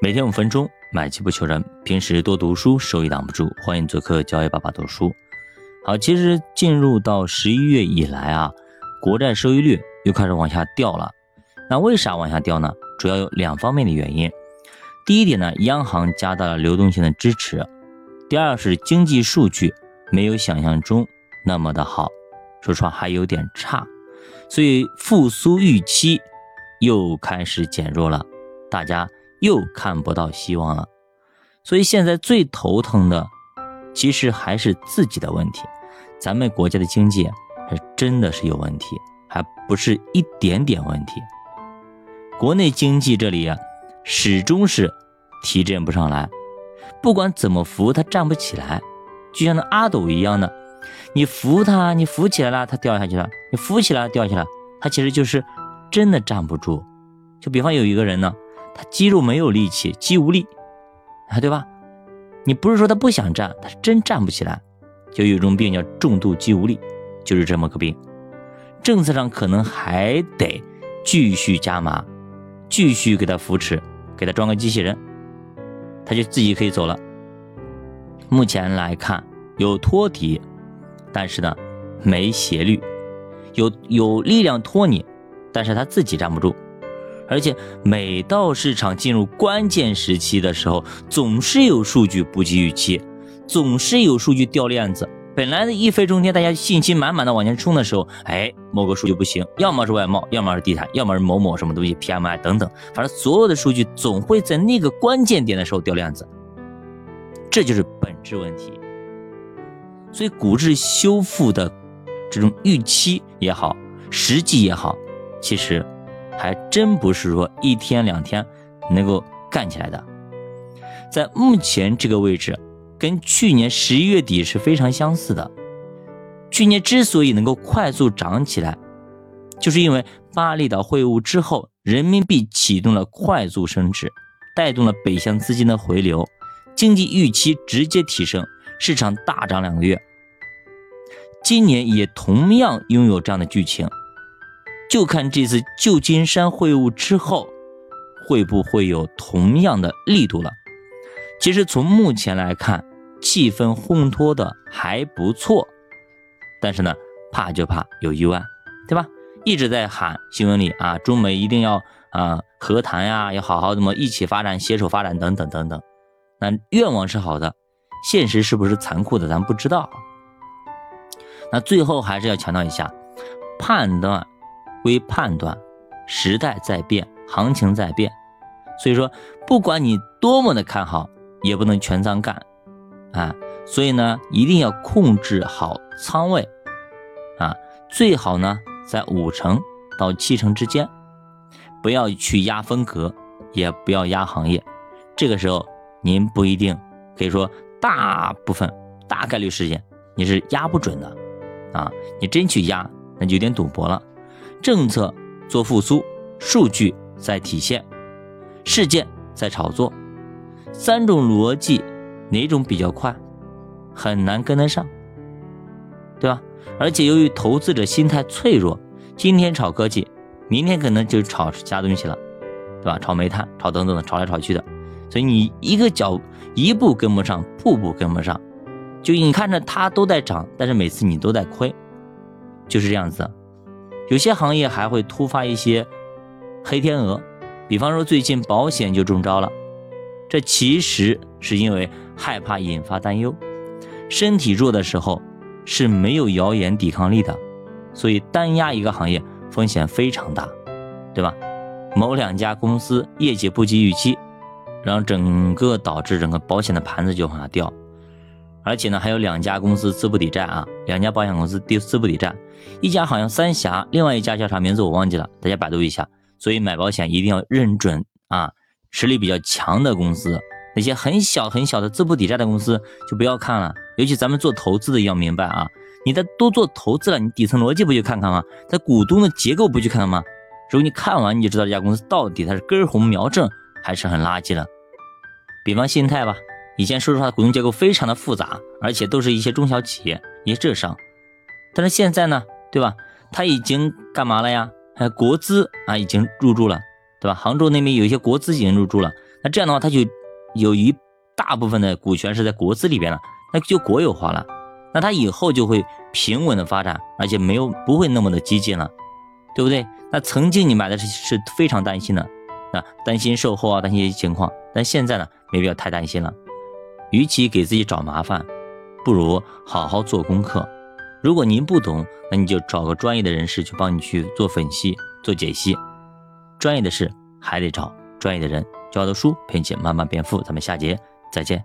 每天五分钟，买机不求人。平时多读书，收益挡不住。欢迎做客教育爸爸读书。好，其实进入到十一月以来啊，国债收益率又开始往下掉了。那为啥往下掉呢？主要有两方面的原因。第一点呢，央行加大了流动性的支持；第二是经济数据没有想象中那么的好，说实话还有点差，所以复苏预期又开始减弱了。大家。又看不到希望了，所以现在最头疼的，其实还是自己的问题。咱们国家的经济还真的是有问题，还不是一点点问题。国内经济这里啊，始终是提振不上来，不管怎么扶它站不起来，就像那阿斗一样的，你扶它，你扶起来了，它掉下去了；你扶起来掉下去了，它其实就是真的站不住。就比方有一个人呢。他肌肉没有力气，肌无力，啊，对吧？你不是说他不想站，他是真站不起来。就有一种病叫重度肌无力，就是这么个病。政策上可能还得继续加码，继续给他扶持，给他装个机器人，他就自己可以走了。目前来看有托底，但是呢没斜率，有有力量托你，但是他自己站不住。而且每到市场进入关键时期的时候，总是有数据不及预期，总是有数据掉链子。本来的一飞冲天，大家信心满满的往前冲的时候，哎，某个数据不行，要么是外贸，要么是地产，要么是某某什么东西 PMI 等等，反正所有的数据总会在那个关键点的时候掉链子，这就是本质问题。所以股市修复的这种预期也好，实际也好，其实。还真不是说一天两天能够干起来的，在目前这个位置，跟去年十一月底是非常相似的。去年之所以能够快速涨起来，就是因为巴厘岛会晤之后，人民币启动了快速升值，带动了北向资金的回流，经济预期直接提升，市场大涨两个月。今年也同样拥有这样的剧情。就看这次旧金山会晤之后，会不会有同样的力度了？其实从目前来看，气氛烘托的还不错，但是呢，怕就怕有意外，对吧？一直在喊新闻里啊，中美一定要啊和谈呀，要好好的么一起发展、携手发展等等等等。那愿望是好的，现实是不是残酷的，咱不知道。那最后还是要强调一下，判断。归判断，时代在变，行情在变，所以说，不管你多么的看好，也不能全仓干，啊，所以呢，一定要控制好仓位，啊，最好呢在五成到七成之间，不要去压风格，也不要压行业，这个时候您不一定可以说大部分大概率事件你是压不准的，啊，你真去压，那就有点赌博了。政策做复苏，数据在体现，事件在炒作，三种逻辑哪种比较快，很难跟得上，对吧？而且由于投资者心态脆弱，今天炒科技，明天可能就炒其他东西了，对吧？炒煤炭，炒等等的，炒来炒去的，所以你一个脚一步跟不上，步步跟不上，就你看着它都在涨，但是每次你都在亏，就是这样子。有些行业还会突发一些黑天鹅，比方说最近保险就中招了，这其实是因为害怕引发担忧，身体弱的时候是没有谣言抵抗力的，所以单压一个行业风险非常大，对吧？某两家公司业绩不及预期，然后整个导致整个保险的盘子就往下掉。而且呢，还有两家公司资不抵债啊，两家保险公司资资不抵债，一家好像三峡，另外一家叫啥名字我忘记了，大家百度一下。所以买保险一定要认准啊，实力比较强的公司，那些很小很小的资不抵债的公司就不要看了。尤其咱们做投资的要明白啊，你在都做投资了，你底层逻辑不去看看吗？在股东的结构不去看看吗？如果你看完，你就知道这家公司到底它是根红苗正还是很垃圾了。比方信贷吧。以前说实话，股东结构非常的复杂，而且都是一些中小企业，一些浙商。但是现在呢，对吧？他已经干嘛了呀？还国资啊，已经入驻了，对吧？杭州那边有一些国资已经入驻了，那这样的话，他就有一大部分的股权是在国资里边了，那就国有化了，那他以后就会平稳的发展，而且没有不会那么的激进了，对不对？那曾经你买的是是非常担心的，啊，担心售后啊，担心一些情况，但现在呢，没必要太担心了。与其给自己找麻烦，不如好好做功课。如果您不懂，那你就找个专业的人士去帮你去做分析、做解析。专业的事还得找专业的人。教的书陪你慢慢变富。咱们下节再见。